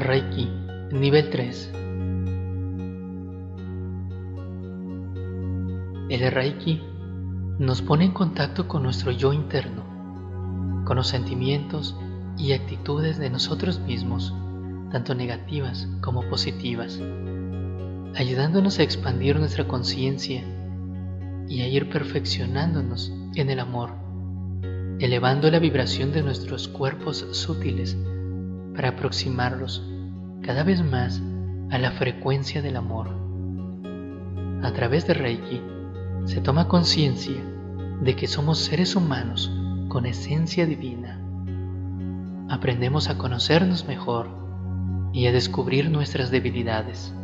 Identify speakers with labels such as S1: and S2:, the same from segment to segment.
S1: Reiki, nivel 3. El Reiki nos pone en contacto con nuestro yo interno, con los sentimientos y actitudes de nosotros mismos, tanto negativas como positivas, ayudándonos a expandir nuestra conciencia y a ir perfeccionándonos en el amor, elevando la vibración de nuestros cuerpos sutiles para aproximarlos cada vez más a la frecuencia del amor. A través de Reiki se toma conciencia de que somos seres humanos con esencia divina. Aprendemos a conocernos mejor y a descubrir nuestras debilidades.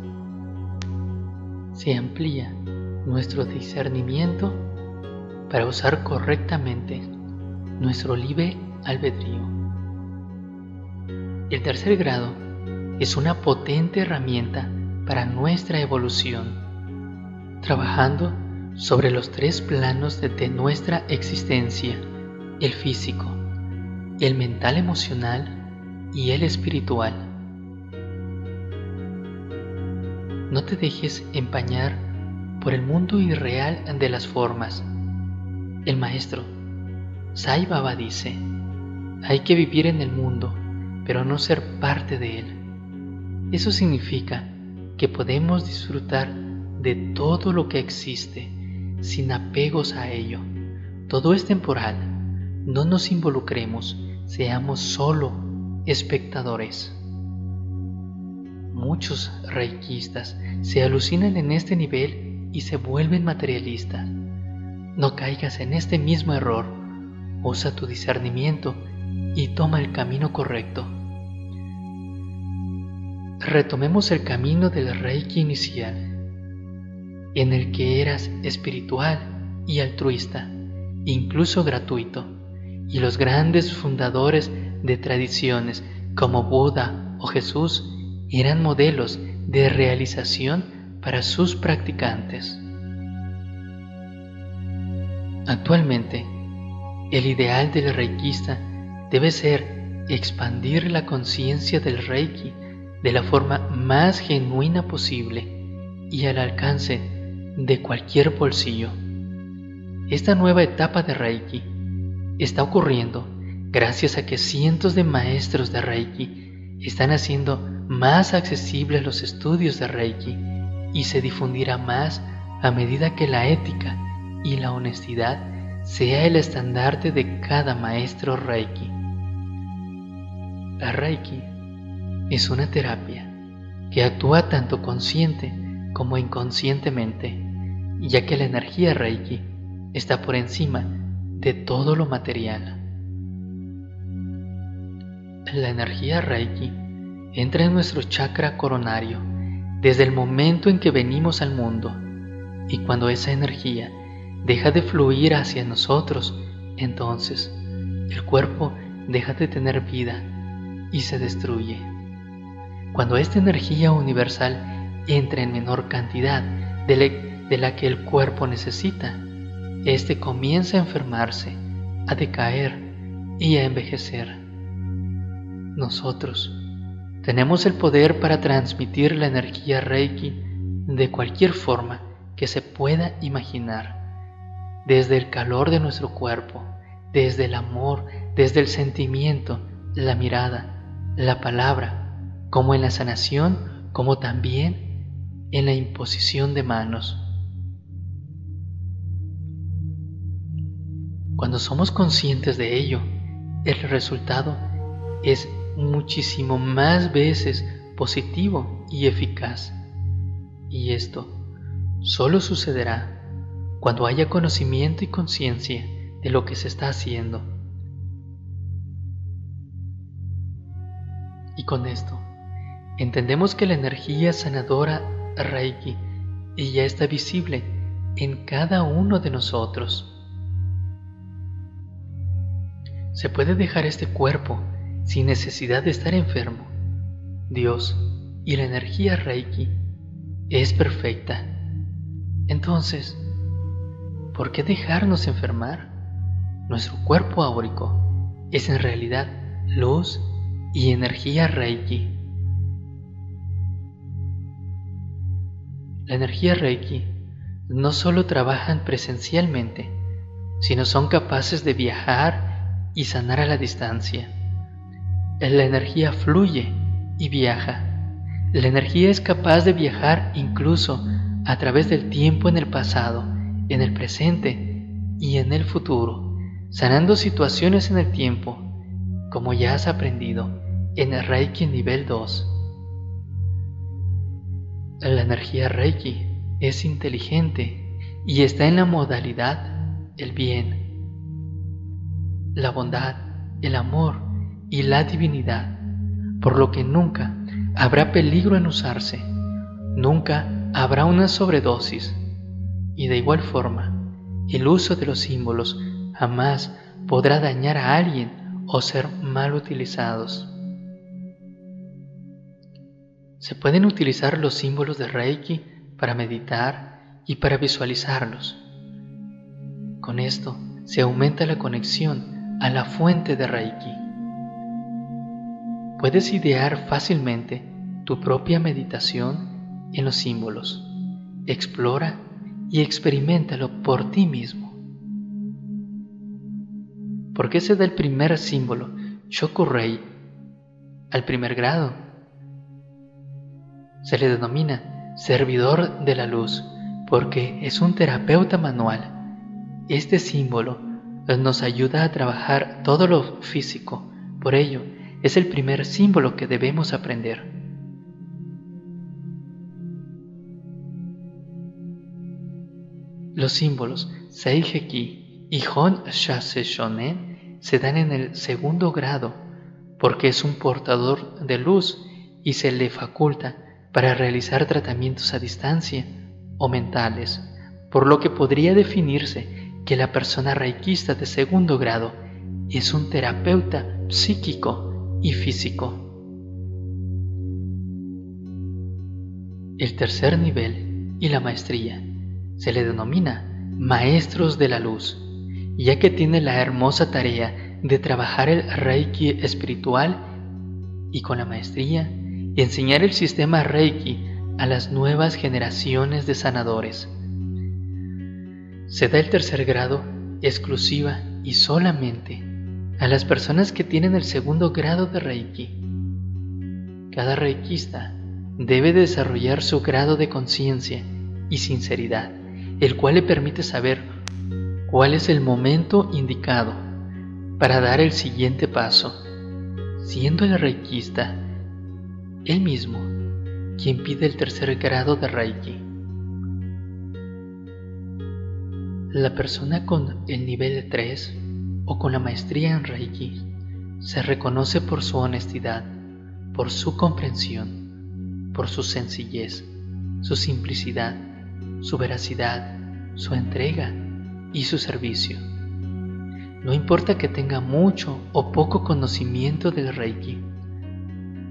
S1: Se amplía nuestro discernimiento para usar correctamente nuestro libre albedrío. El tercer grado es una potente herramienta para nuestra evolución, trabajando sobre los tres planos de, nuestra existencia, el físico, el mental emocional y el espiritual. No te dejes empañar por el mundo irreal de las formas. El maestro Sai Baba dice, hay que vivir en el mundo pero no ser parte de él. Eso significa que podemos disfrutar de todo lo que existe sin apegos a ello. Todo es temporal. No nos involucremos, seamos solo espectadores. Muchos reikistas se alucinan en este nivel y se vuelven materialistas. No caigas en este mismo error. Usa tu discernimiento y toma el camino correcto. Retomemos el camino del Reiki inicial, en el que eras espiritual y altruista, incluso gratuito, y los grandes fundadores de tradiciones como Buda o Jesús eran modelos de realización para sus practicantes. Actualmente, el ideal del reikista debe ser expandir la conciencia del Reiki de la forma más genuina posible y al alcance de cualquier bolsillo. Esta nueva etapa de Reiki está ocurriendo gracias a que cientos de maestros de Reiki están haciendo más accesibles los estudios de Reiki y se difundirá más a medida que la ética y la honestidad sea el estandarte de cada maestro Reiki. La Reiki es una terapia que actúa tanto consciente como inconscientemente, ya que la energía Reiki está por encima de todo lo material. La energía Reiki entra en nuestro chakra coronario desde el momento en que venimos al mundo y cuando esa energía deja de fluir hacia nosotros, entonces el cuerpo deja de tener vida y se destruye. Cuando esta energía universal entra en menor cantidad de, la que el cuerpo necesita, éste comienza a enfermarse, a decaer y a envejecer. Nosotros tenemos el poder para transmitir la energía Reiki de cualquier forma que se pueda imaginar, desde el calor de nuestro cuerpo, desde el amor, desde el sentimiento, la mirada, la palabra, como en la sanación, como también en la imposición de manos. Cuando somos conscientes de ello, el resultado es muchísimo más veces positivo y eficaz. Y esto solo sucederá cuando haya conocimiento y conciencia de lo que se está haciendo Y con esto, entendemos que la energía sanadora Reiki ya está visible en cada uno de nosotros. Se puede dejar este cuerpo sin necesidad de estar enfermo. Dios y la energía Reiki es perfecta. Entonces, ¿por qué dejarnos enfermar? Nuestro cuerpo áurico es en realidad luz y energía Reiki. La energía Reiki no solo trabajan presencialmente, sino son capaces de viajar y sanar a la distancia. La energía fluye y viaja. La energía es capaz de viajar incluso a través del tiempo en el pasado, en el presente y en el futuro, sanando situaciones en el tiempo, como ya has aprendido en el Reiki nivel 2. La energía Reiki es inteligente y está en la modalidad el bien, la bondad, el amor y la divinidad, por lo que nunca habrá peligro en usarse, nunca habrá una sobredosis y de igual forma el uso de los símbolos jamás podrá dañar a alguien o ser mal utilizados. Se pueden utilizar los símbolos de Reiki para meditar y para visualizarlos. Con esto se aumenta la conexión a la fuente de Reiki. Puedes idear fácilmente tu propia meditación en los símbolos. Explora y experimentalo por ti mismo. ¿Por qué se da el primer símbolo, Shokurei, al primer grado? Se le denomina servidor de la luz porque es un terapeuta manual. Este símbolo nos ayuda a trabajar todo lo físico, por ello es el primer símbolo que debemos aprender. Los símbolos Seiheki y Hon Shase Shonen se dan en el segundo grado porque es un portador de luz y se le faculta para realizar tratamientos a distancia o mentales, por lo que podría definirse que la persona reikista de segundo grado es un terapeuta psíquico y físico. El tercer nivel y la maestría se le denomina maestros de la luz, ya que tiene la hermosa tarea de trabajar el reiki espiritual y con la maestría y enseñar el sistema Reiki a las nuevas generaciones de sanadores. Se da el tercer grado exclusiva y solamente a las personas que tienen el segundo grado de Reiki. Cada reikista debe desarrollar su grado de conciencia y sinceridad, el cual le permite saber cuál es el momento indicado para dar el siguiente paso. Siendo el reikista él mismo quien pide el tercer grado de Reiki. La persona con el nivel 3 o con la maestría en Reiki se reconoce por su honestidad, por su comprensión, por su sencillez, su simplicidad, su veracidad, su entrega y su servicio. No importa que tenga mucho o poco conocimiento del Reiki,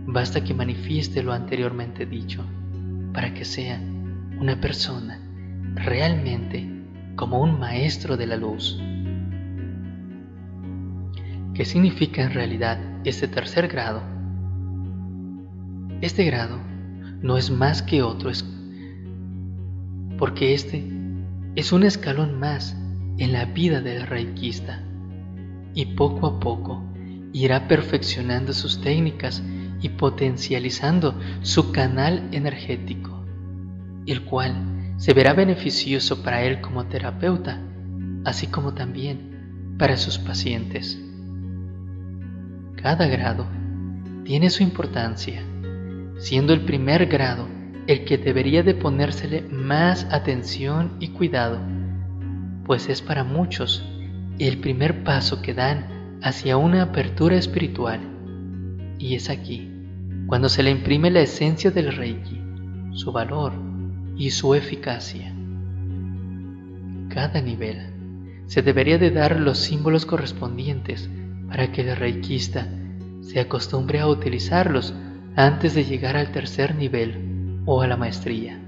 S1: Basta que manifieste lo anteriormente dicho para que sea una persona realmente como un maestro de la luz. ¿Qué significa en realidad este tercer grado? Este grado no es más que otro, porque este es un escalón más en la vida del reikista y poco a poco irá perfeccionando sus técnicas y potencializando su canal energético, el cual se verá beneficioso para él como terapeuta, así como también para sus pacientes. Cada grado tiene su importancia, siendo el primer grado el que debería de ponérsele más atención y cuidado, pues es para muchos el primer paso que dan hacia una apertura espiritual. Y es aquí cuando se le imprime la esencia del Reiki, su valor y su eficacia. Cada nivel se debería de dar los símbolos correspondientes para que el reikista se acostumbre a utilizarlos antes de llegar al tercer nivel o a la maestría.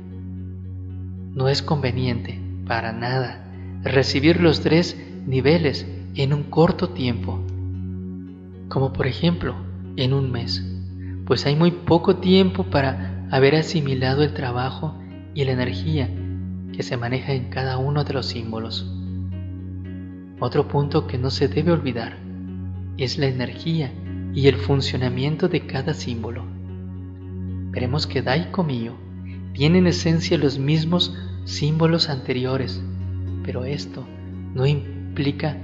S1: No es conveniente, para nada, recibir los tres niveles en un corto tiempo, como por ejemplo en un mes pues hay muy poco tiempo para haber asimilado el trabajo y la energía que se maneja en cada uno de los símbolos. Otro punto que no se debe olvidar es la energía y el funcionamiento de cada símbolo. Veremos que Daiko Mio tiene en esencia los mismos símbolos anteriores, pero esto no implica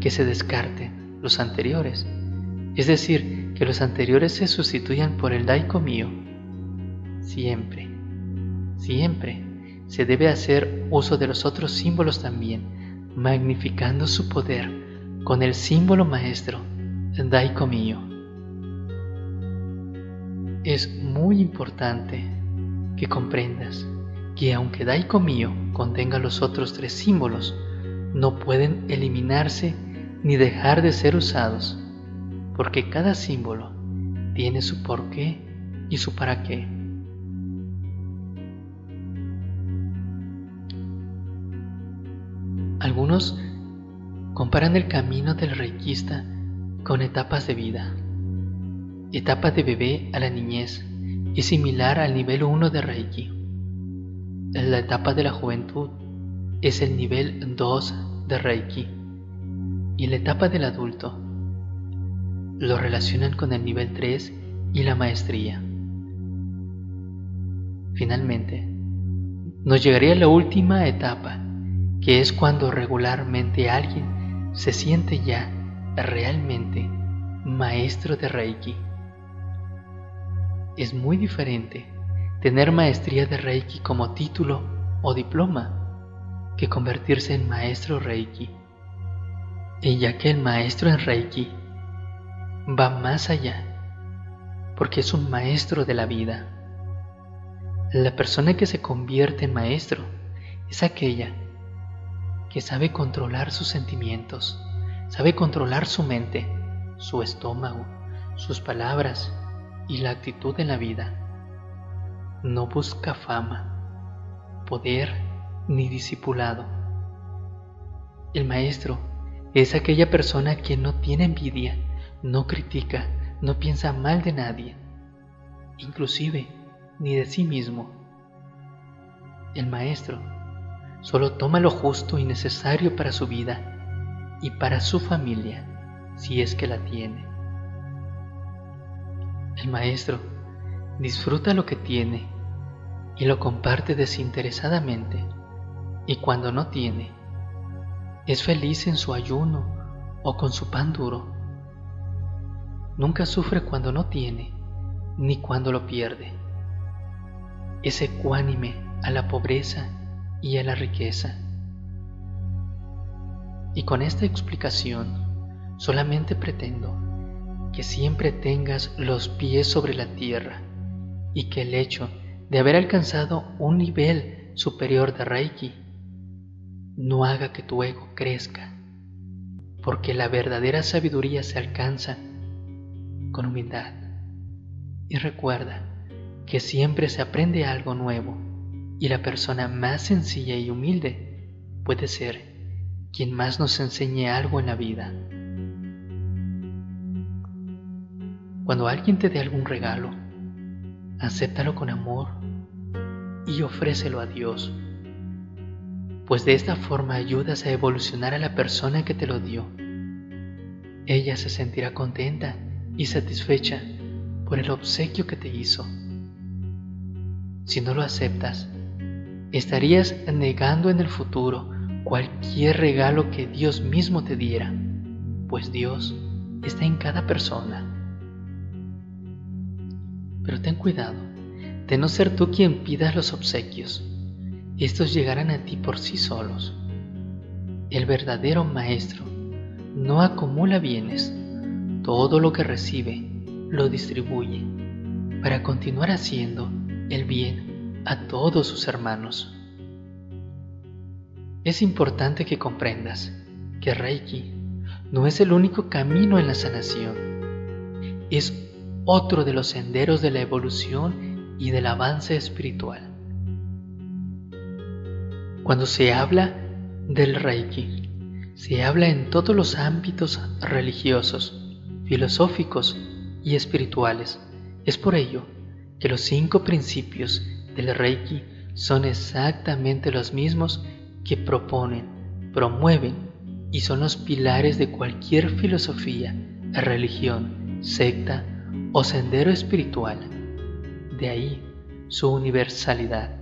S1: que se descarten los anteriores, es decir, que los anteriores se sustituyan por el Daiko Mio. Siempre, siempre se debe hacer uso de los otros símbolos también, magnificando su poder con el símbolo maestro, Daiko Mio. Es muy importante que comprendas que aunque Daiko Mio contenga los otros tres símbolos, no pueden eliminarse ni dejar de ser usados, porque cada símbolo tiene su porqué y su para qué. Algunos comparan el camino del reikista con etapas de vida. Etapa de bebé a la niñez es similar al nivel 1 de Reiki. La etapa de la juventud es el nivel 2 de Reiki y la etapa del adulto lo relacionan con el nivel 3 y la maestría. Finalmente, nos llegaría la última etapa, que es cuando regularmente alguien se siente ya realmente maestro de Reiki. Es muy diferente tener maestría de Reiki como título o diploma que convertirse en maestro Reiki. Y ya que el maestro en Reiki va más allá, porque es un maestro de la vida. La persona que se convierte en maestro es aquella que sabe controlar sus sentimientos, sabe controlar su mente, su estómago, sus palabras y la actitud en la vida. No busca fama, poder ni discipulado. El maestro es aquella persona que no tiene envidia, no critica, no piensa mal de nadie, inclusive ni de sí mismo. El maestro solo toma lo justo y necesario para su vida y para su familia, si es que la tiene. El maestro disfruta lo que tiene y lo comparte desinteresadamente y cuando no tiene, es feliz en su ayuno o con su pan duro. Nunca sufre cuando no tiene, ni cuando lo pierde. Es ecuánime a la pobreza y a la riqueza. Y con esta explicación solamente pretendo que siempre tengas los pies sobre la tierra y que el hecho de haber alcanzado un nivel superior de Reiki no haga que tu ego crezca, porque la verdadera sabiduría se alcanza con humildad. Y recuerda que siempre se aprende algo nuevo y la persona más sencilla y humilde puede ser quien más nos enseñe algo en la vida. Cuando alguien te dé algún regalo, acéptalo con amor y ofrécelo a Dios pues de esta forma ayudas a evolucionar a la persona que te lo dio. Ella se sentirá contenta y satisfecha por el obsequio que te hizo. Si no lo aceptas, estarías negando en el futuro cualquier regalo que Dios mismo te diera, pues Dios está en cada persona. Pero ten cuidado de no ser tú quien pidas los obsequios estos llegarán a ti por sí solos. El verdadero maestro no acumula bienes, todo lo que recibe lo distribuye para continuar haciendo el bien a todos sus hermanos. Es importante que comprendas que Reiki no es el único camino en la sanación, es otro de los senderos de la evolución y del avance espiritual. Cuando se habla del Reiki, se habla en todos los ámbitos religiosos, filosóficos y espirituales. Es por ello que los cinco principios del Reiki son exactamente los mismos que proponen, promueven y son los pilares de cualquier filosofía, religión, secta o sendero espiritual. De ahí su universalidad.